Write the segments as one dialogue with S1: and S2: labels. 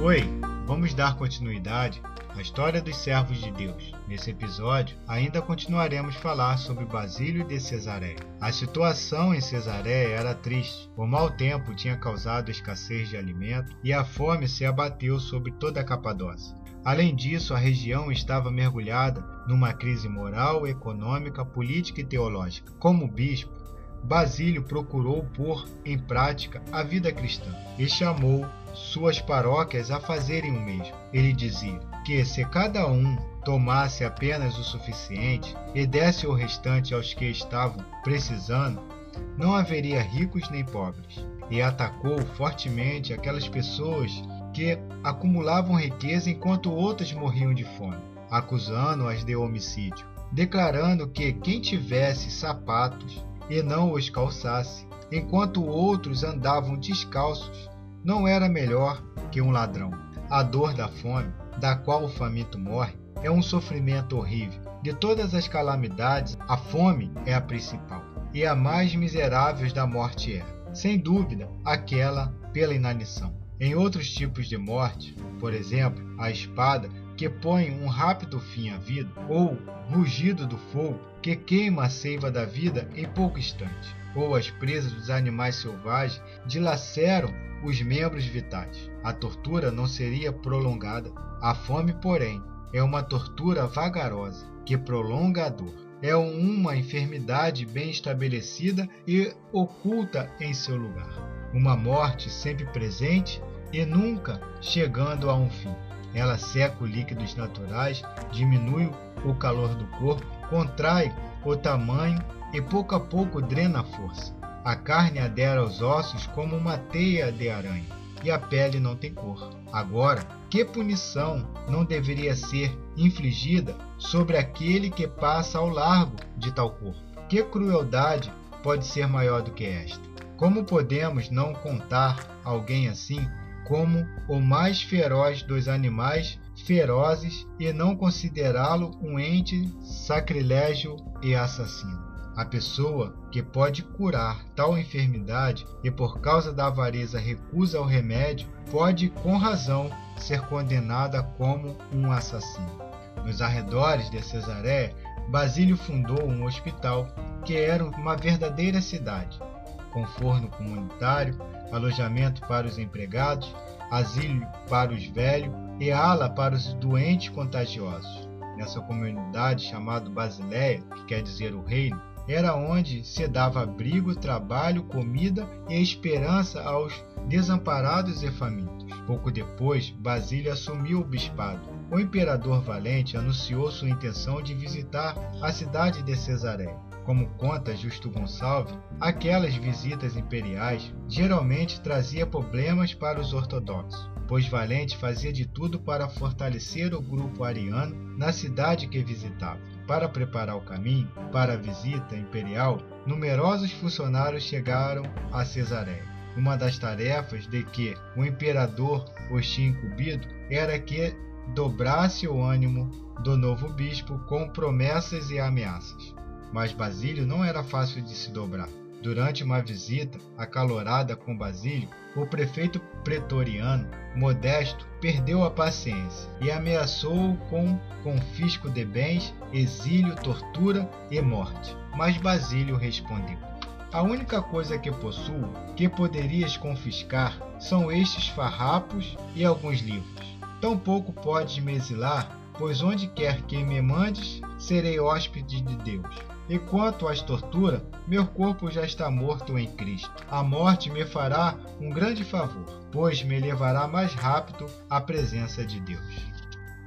S1: Oi, vamos dar continuidade à história dos servos de Deus. Nesse episódio, ainda continuaremos falar sobre Basílio de Cesareia. A situação em Cesareia era triste. O mau tempo tinha causado escassez de alimento e a fome se abateu sobre toda a Capadócia. Além disso, a região estava mergulhada numa crise moral, econômica, política e teológica. Como bispo, Basílio procurou pôr em prática a vida cristã e chamou suas paróquias a fazerem o mesmo. Ele dizia que se cada um tomasse apenas o suficiente e desse o restante aos que estavam precisando, não haveria ricos nem pobres. E atacou fortemente aquelas pessoas que acumulavam riqueza enquanto outras morriam de fome, acusando-as de homicídio, declarando que quem tivesse sapatos e não os calçasse, enquanto outros andavam descalços, não era melhor que um ladrão. A dor da fome, da qual o faminto morre, é um sofrimento horrível. De todas as calamidades, a fome é a principal, e a mais miserável da morte é, sem dúvida, aquela pela inanição. Em outros tipos de morte, por exemplo, a espada, que põe um rápido fim à vida, ou rugido do fogo, que queima a seiva da vida em pouco instante, ou as presas dos animais selvagens dilaceram os membros vitais. A tortura não seria prolongada. A fome, porém, é uma tortura vagarosa que prolonga a dor. É uma enfermidade bem estabelecida e oculta em seu lugar. Uma morte sempre presente e nunca chegando a um fim. Ela seca os líquidos naturais, diminui o calor do corpo, contrai o tamanho e pouco a pouco drena a força. A carne adera aos ossos como uma teia de aranha, e a pele não tem cor. Agora, que punição não deveria ser infligida sobre aquele que passa ao largo de tal corpo? Que crueldade pode ser maior do que esta? Como podemos não contar alguém assim como o mais feroz dos animais ferozes e não considerá-lo um ente sacrilégio e assassino? A pessoa que pode curar tal enfermidade e por causa da avareza recusa o remédio, pode com razão ser condenada como um assassino. Nos arredores de Cesareia, Basílio fundou um hospital que era uma verdadeira cidade, com forno comunitário, alojamento para os empregados, asilo para os velhos e ala para os doentes contagiosos. Nessa comunidade chamada Basileia, que quer dizer o reino, era onde se dava abrigo, trabalho, comida e esperança aos desamparados e famintos. Pouco depois, Basílio assumiu o bispado. O imperador Valente anunciou sua intenção de visitar a cidade de Cesareia. Como conta Justo Gonçalves, aquelas visitas imperiais geralmente trazia problemas para os ortodoxos, pois Valente fazia de tudo para fortalecer o grupo ariano na cidade que visitava. Para preparar o caminho para a visita imperial, numerosos funcionários chegaram a Cesareia. Uma das tarefas de que o imperador os tinha incumbido era que dobrasse o ânimo do novo bispo com promessas e ameaças. Mas Basílio não era fácil de se dobrar. Durante uma visita acalorada com Basílio, o prefeito pretoriano, Modesto, perdeu a paciência e ameaçou-o com confisco de bens, exílio, tortura e morte. Mas Basílio respondeu: A única coisa que possuo que poderias confiscar são estes farrapos e alguns livros. Tampouco podes me exilar, pois onde quer que me mandes, serei hóspede de Deus. E quanto às torturas, meu corpo já está morto em Cristo. A morte me fará um grande favor, pois me levará mais rápido à presença de Deus.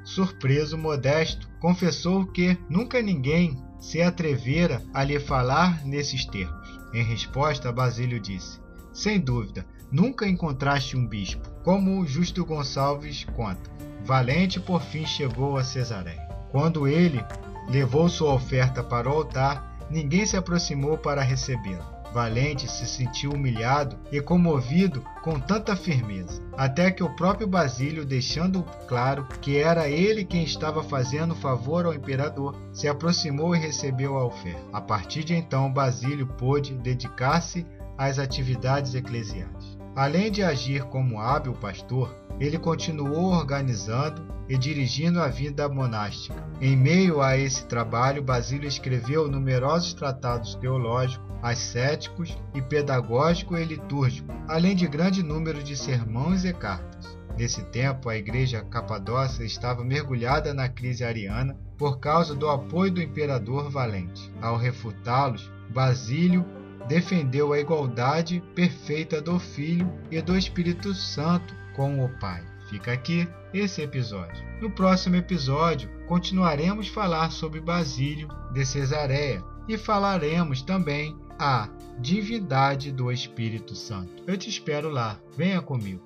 S1: Surpreso, Modesto confessou que nunca ninguém se atrevera a lhe falar nesses termos. Em resposta, Basílio disse: Sem dúvida, nunca encontraste um bispo, como Justo Gonçalves conta. Valente por fim chegou a Cesareia. Quando ele levou sua oferta para o altar, ninguém se aproximou para recebê-la. Valente se sentiu humilhado e comovido com tanta firmeza, até que o próprio Basílio, deixando claro que era ele quem estava fazendo favor ao imperador, se aproximou e recebeu a oferta. A partir de então, Basílio pôde dedicar-se às atividades eclesiais. Além de agir como hábil pastor, ele continuou organizando e dirigindo a vida monástica. Em meio a esse trabalho, Basílio escreveu numerosos tratados teológicos, ascéticos e pedagógico e litúrgico, além de grande número de sermões e cartas. Nesse tempo, a igreja capadócia estava mergulhada na crise ariana por causa do apoio do imperador Valente. Ao refutá-los, Basílio defendeu a igualdade perfeita do Filho e do Espírito Santo com o Pai. Fica aqui esse episódio. No próximo episódio, continuaremos falar sobre Basílio de Cesareia e falaremos também a divindade do Espírito Santo. Eu te espero lá. Venha comigo.